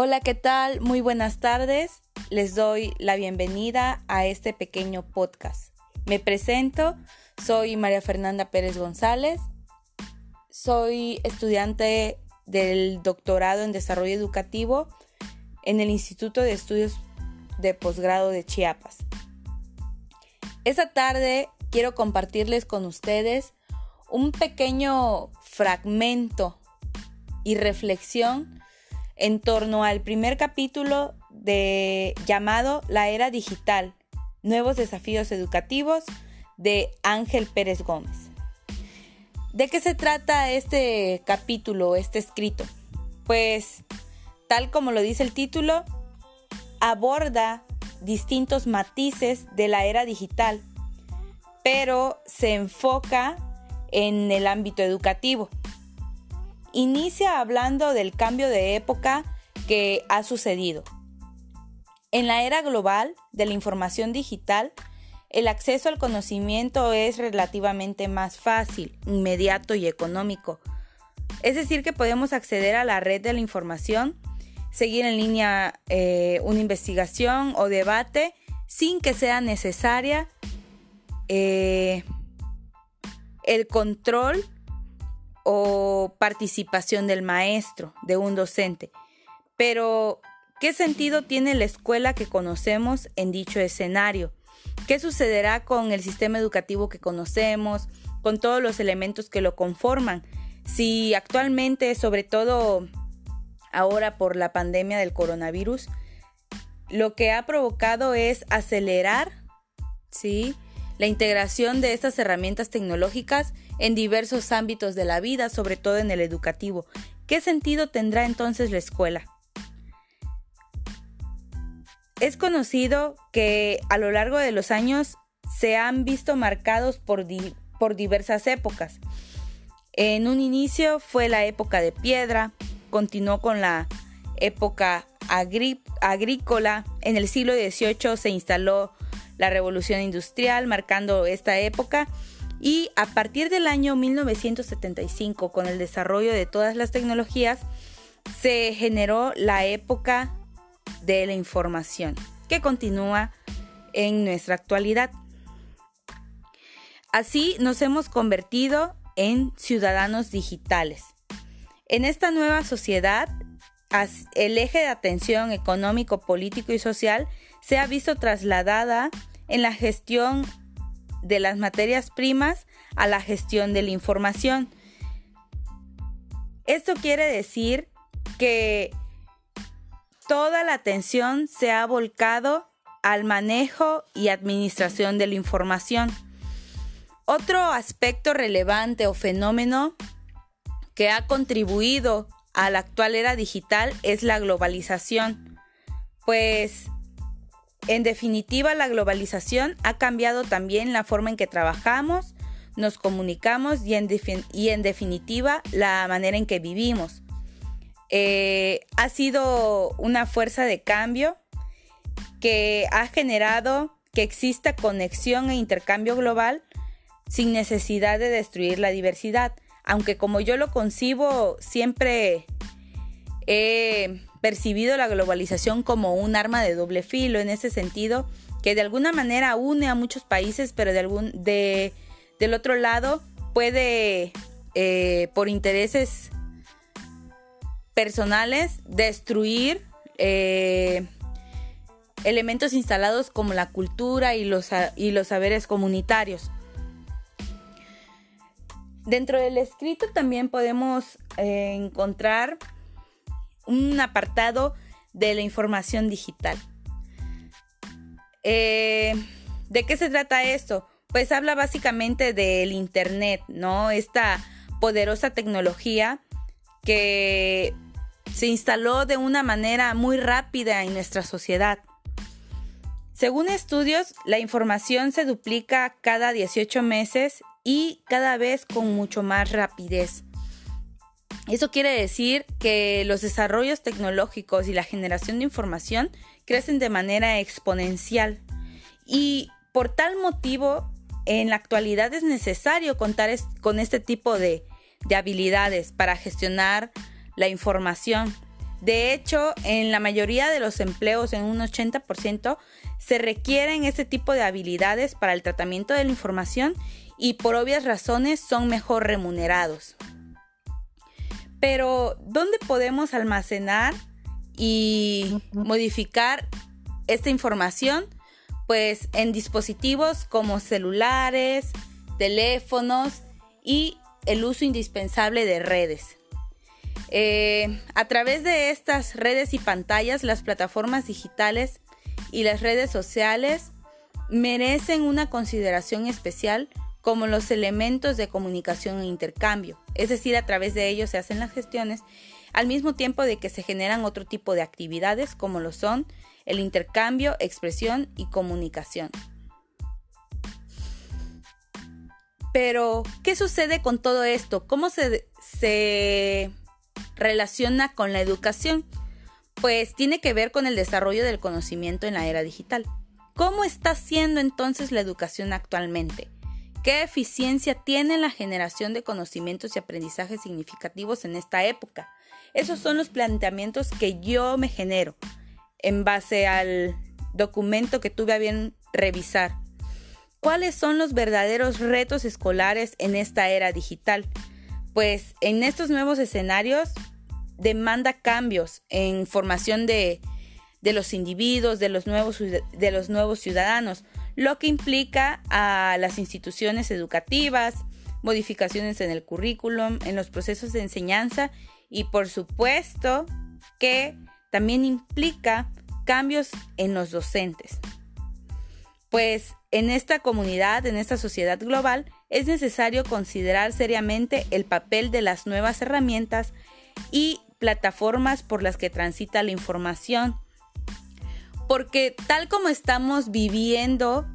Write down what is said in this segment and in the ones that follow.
Hola, ¿qué tal? Muy buenas tardes. Les doy la bienvenida a este pequeño podcast. Me presento, soy María Fernanda Pérez González. Soy estudiante del doctorado en desarrollo educativo en el Instituto de Estudios de Posgrado de Chiapas. Esta tarde quiero compartirles con ustedes un pequeño fragmento y reflexión en torno al primer capítulo de llamado La Era Digital, Nuevos Desafíos Educativos de Ángel Pérez Gómez. ¿De qué se trata este capítulo, este escrito? Pues, tal como lo dice el título, aborda distintos matices de la era digital, pero se enfoca en el ámbito educativo inicia hablando del cambio de época que ha sucedido. En la era global de la información digital, el acceso al conocimiento es relativamente más fácil, inmediato y económico. Es decir, que podemos acceder a la red de la información, seguir en línea eh, una investigación o debate sin que sea necesaria eh, el control o participación del maestro, de un docente. Pero, ¿qué sentido tiene la escuela que conocemos en dicho escenario? ¿Qué sucederá con el sistema educativo que conocemos, con todos los elementos que lo conforman? Si actualmente, sobre todo ahora por la pandemia del coronavirus, lo que ha provocado es acelerar, ¿sí? La integración de estas herramientas tecnológicas en diversos ámbitos de la vida, sobre todo en el educativo. ¿Qué sentido tendrá entonces la escuela? Es conocido que a lo largo de los años se han visto marcados por, por diversas épocas. En un inicio fue la época de piedra, continuó con la época agrícola, en el siglo XVIII se instaló la revolución industrial, marcando esta época. Y a partir del año 1975, con el desarrollo de todas las tecnologías, se generó la época de la información, que continúa en nuestra actualidad. Así nos hemos convertido en ciudadanos digitales. En esta nueva sociedad, el eje de atención económico, político y social se ha visto trasladada en la gestión de las materias primas a la gestión de la información. Esto quiere decir que toda la atención se ha volcado al manejo y administración de la información. Otro aspecto relevante o fenómeno que ha contribuido a la actual era digital es la globalización, pues en definitiva, la globalización ha cambiado también la forma en que trabajamos, nos comunicamos y en, definitiva la manera en que vivimos. Eh, ha sido una fuerza de cambio que ha generado que exista conexión e intercambio global sin necesidad de destruir la diversidad. Aunque como yo lo concibo, siempre he percibido la globalización como un arma de doble filo en ese sentido, que de alguna manera une a muchos países, pero de algún, de, del otro lado puede, eh, por intereses personales, destruir eh, elementos instalados como la cultura y los, y los saberes comunitarios. Dentro del escrito también podemos eh, encontrar un apartado de la información digital. Eh, ¿De qué se trata esto? Pues habla básicamente del Internet, ¿no? Esta poderosa tecnología que se instaló de una manera muy rápida en nuestra sociedad. Según estudios, la información se duplica cada 18 meses y cada vez con mucho más rapidez. Eso quiere decir que los desarrollos tecnológicos y la generación de información crecen de manera exponencial y por tal motivo en la actualidad es necesario contar con este tipo de, habilidades para gestionar la información. De hecho, en la mayoría de los empleos, en un 80%, se requieren este tipo de habilidades para el tratamiento de la información y por obvias razones son mejor remunerados. Pero, ¿dónde podemos almacenar y modificar esta información? Pues en dispositivos como celulares, teléfonos y el uso indispensable de redes. Eh, a través de estas redes y pantallas, las plataformas digitales y las redes sociales merecen una consideración especial como los elementos de comunicación e intercambio, es decir, a través de ellos se hacen las gestiones, al mismo tiempo de que se generan otro tipo de actividades como lo son el intercambio, expresión y comunicación. Pero, ¿qué sucede con todo esto? ¿Cómo se, se relaciona con la educación? Pues tiene que ver con el desarrollo del conocimiento en la era digital. ¿Cómo está siendo entonces la educación actualmente? ¿Qué eficiencia tiene la generación de conocimientos y aprendizajes significativos en esta época? Esos son los planteamientos que yo me genero en base al documento que tuve a bien revisar. ¿Cuáles son los verdaderos retos escolares en esta era digital? Pues en estos nuevos escenarios demanda cambios en formación de, los individuos, de los, nuevos, de los nuevos ciudadanos, lo que implica a las instituciones educativas, modificaciones en el currículum, en los procesos de enseñanza y por supuesto que también implica cambios en los docentes. Pues en esta comunidad, en esta sociedad global, es necesario considerar seriamente el papel de las nuevas herramientas y plataformas por las que transita la información. Porque tal como estamos viviendo,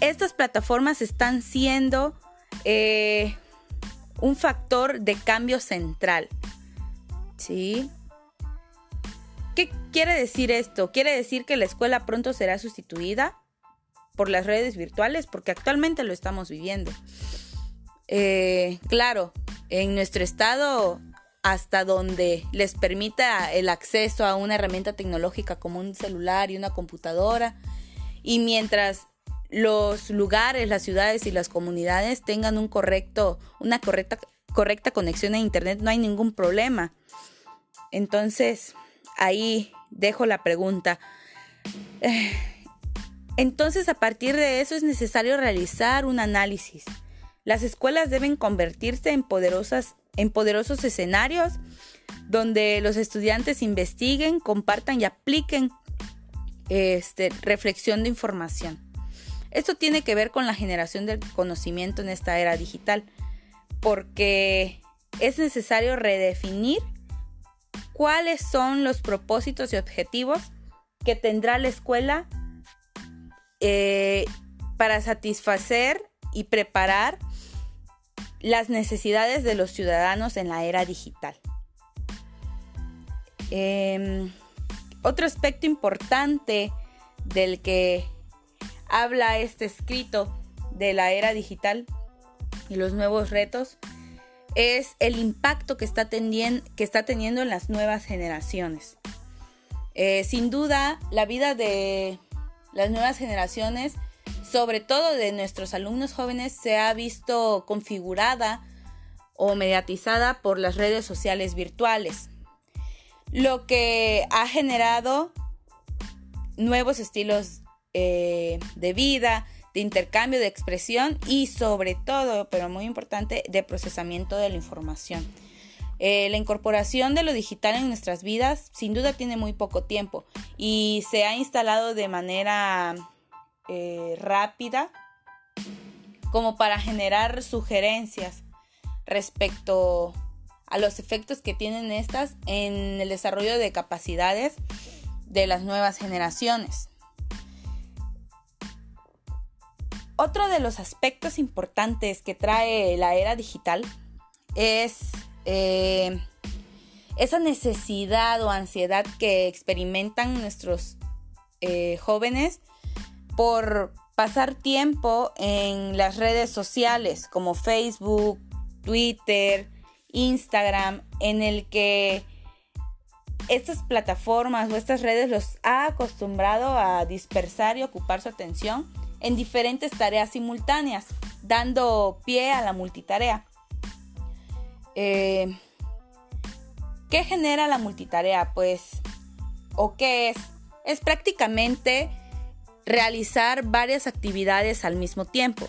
estas plataformas están siendo eh, un factor de cambio central. ¿Sí? ¿Qué quiere decir esto? ¿Quiere decir que la escuela pronto será sustituida por las redes virtuales? Porque actualmente lo estamos viviendo. Eh, claro, en nuestro estado hasta donde les permita el acceso a una herramienta tecnológica como un celular y una computadora. Y mientras los lugares, las ciudades y las comunidades tengan un correcto, una correcta, correcta conexión a Internet, no hay ningún problema. Entonces, ahí dejo la pregunta. Entonces, a partir de eso es necesario realizar un análisis. Las escuelas deben convertirse en poderosas en poderosos escenarios donde los estudiantes investiguen, compartan y apliquen este, reflexión de información. Esto tiene que ver con la generación del conocimiento en esta era digital, porque es necesario redefinir cuáles son los propósitos y objetivos que tendrá la escuela eh, para satisfacer y preparar las necesidades de los ciudadanos en la era digital. Em, otro aspecto importante del que habla este escrito de la era digital y los nuevos retos es el impacto que está, que está teniendo en las nuevas generaciones. Eh, sin duda, la vida de las nuevas generaciones sobre todo de nuestros alumnos jóvenes, se ha visto configurada o mediatizada por las redes sociales virtuales, lo que ha generado nuevos estilos eh, de vida, de intercambio de expresión y sobre todo, pero muy importante, de procesamiento de la información. Eh, la incorporación de lo digital en nuestras vidas sin duda tiene muy poco tiempo y se ha instalado de manera eh, rápida como para generar sugerencias respecto a los efectos que tienen estas en el desarrollo de capacidades de las nuevas generaciones. Otro de los aspectos importantes que trae la era digital es eh, esa necesidad o ansiedad que experimentan nuestros eh, jóvenes por pasar tiempo en las redes sociales como Facebook, Twitter, Instagram, en el que estas plataformas o estas redes los ha acostumbrado a dispersar y ocupar su atención en diferentes tareas simultáneas, dando pie a la multitarea. Eh, ¿Qué genera la multitarea? Pues, ¿o qué es? Es prácticamente realizar varias actividades al mismo tiempo.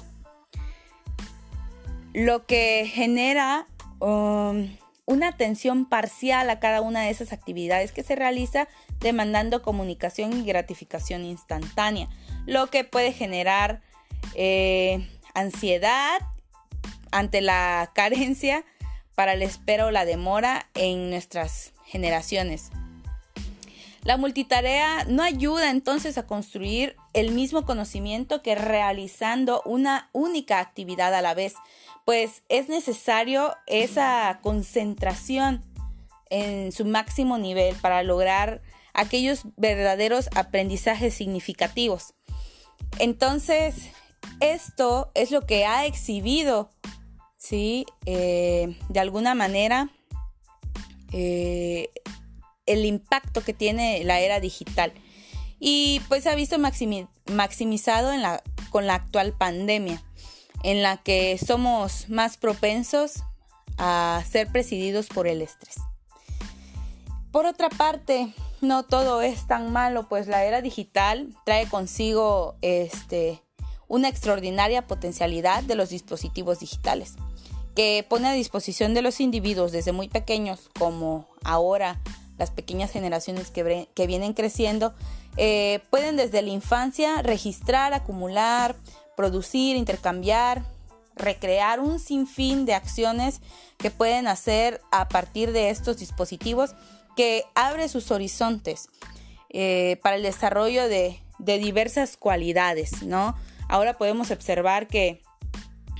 Lo que genera um, una atención parcial a cada una de esas actividades que se realiza demandando comunicación y gratificación instantánea, lo que puede generar eh, ansiedad ante la carencia para la espera o la demora en nuestras generaciones. La multitarea no ayuda entonces a construir el mismo conocimiento que realizando una única actividad a la vez, pues es necesario esa concentración en su máximo nivel para lograr aquellos verdaderos aprendizajes significativos. Entonces, esto es lo que ha exhibido, ¿sí? Eh, de alguna manera, eh, el impacto que tiene la era digital. Y pues se ha visto maximizado en la, con la actual pandemia en la que somos más propensos a ser presididos por el estrés. Por otra parte, no todo es tan malo, pues la era digital trae consigo este, una extraordinaria potencialidad de los dispositivos digitales, que pone a disposición de los individuos desde muy pequeños, como ahora las pequeñas generaciones que, que vienen creciendo, eh, pueden desde la infancia registrar, acumular, producir, intercambiar, recrear un sinfín de acciones que pueden hacer a partir de estos dispositivos que abre sus horizontes eh, para el desarrollo de, de diversas cualidades, ¿no? Ahora podemos observar que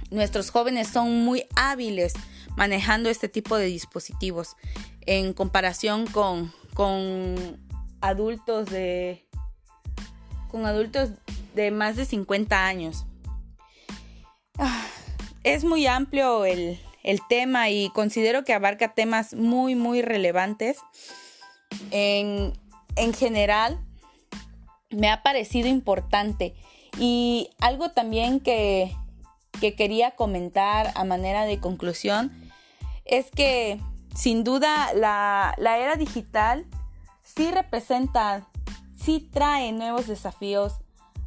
nuestros jóvenes son muy hábiles manejando este tipo de dispositivos en comparación con, con adultos de con adultos de más de 50 años. Ah, es muy amplio el, tema y considero que abarca temas muy, muy relevantes. En, general, me ha parecido importante. Y algo también que, quería comentar a manera de conclusión es que sin duda la, era digital sí representa, sí trae nuevos desafíos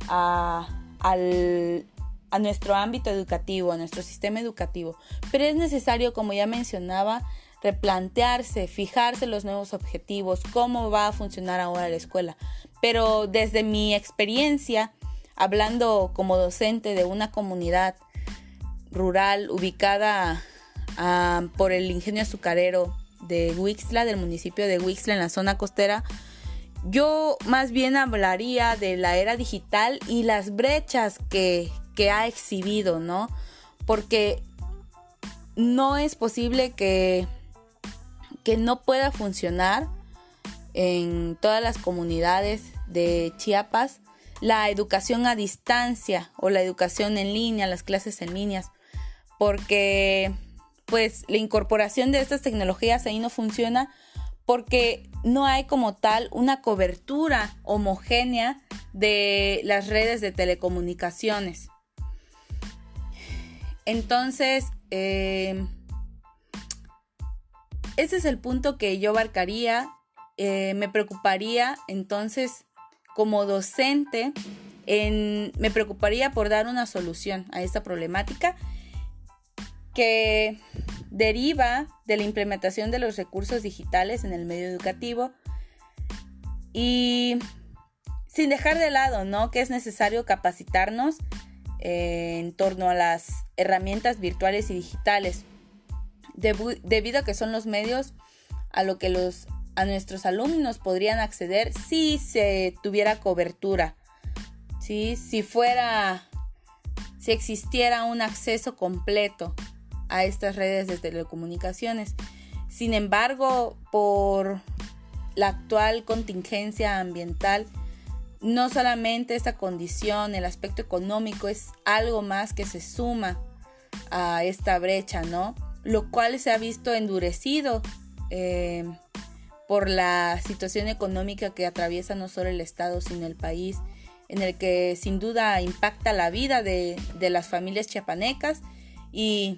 al, a nuestro ámbito educativo, a nuestro sistema educativo. Pero es necesario, como ya mencionaba, replantearse, fijarse los nuevos objetivos, cómo va a funcionar ahora la escuela. Pero desde mi experiencia, hablando como docente de una comunidad rural ubicada ah, por el ingenio azucarero de Huixla, del municipio de Huixla en la zona costera, yo más bien hablaría de la era digital y las brechas que, que ha exhibido, ¿no? Porque no es posible que, que no pueda funcionar en todas las comunidades de Chiapas la educación a distancia o la educación en línea, las clases en líneas, porque pues la incorporación de estas tecnologías ahí no funciona porque no hay como tal una cobertura homogénea de las redes de telecomunicaciones. Entonces, eh, ese es el punto que yo abarcaría. Eh, me preocuparía entonces como docente, me preocuparía por dar una solución a esta problemática que deriva de la implementación de los recursos digitales en el medio educativo. Y sin dejar de lado, ¿no? Que es necesario capacitarnos eh, en torno a las herramientas virtuales y digitales, debido a que son los medios a lo que los a nuestros alumnos podrían acceder si se tuviera cobertura, si fuera, si existiera un acceso completo a estas redes de telecomunicaciones. Sin embargo, por la actual contingencia ambiental, no solamente esta condición, el aspecto económico es algo más que se suma a esta brecha, ¿no? Lo cual se ha visto endurecido eh, por la situación económica que atraviesa no solo el Estado, sino el país, en el que sin duda impacta la vida de, de las familias chiapanecas y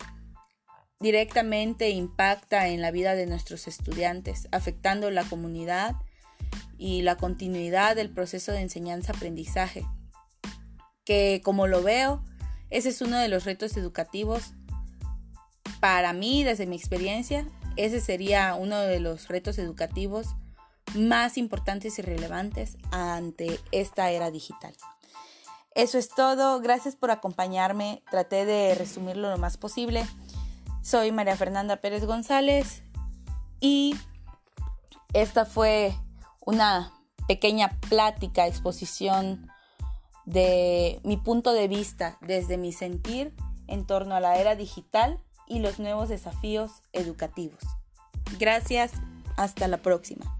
directamente impacta en la vida de nuestros estudiantes, afectando la comunidad y la continuidad del proceso de enseñanza-aprendizaje, que como lo veo, ese es uno de los retos educativos para mí, desde mi experiencia, ese sería uno de los retos educativos más importantes y relevantes ante esta era digital. Eso es todo, gracias por acompañarme, traté de resumirlo lo más posible. Soy María Fernanda Pérez González y esta fue una pequeña plática, exposición de mi punto de vista desde mi sentir en torno a la era digital y los nuevos desafíos educativos. Gracias, hasta la próxima.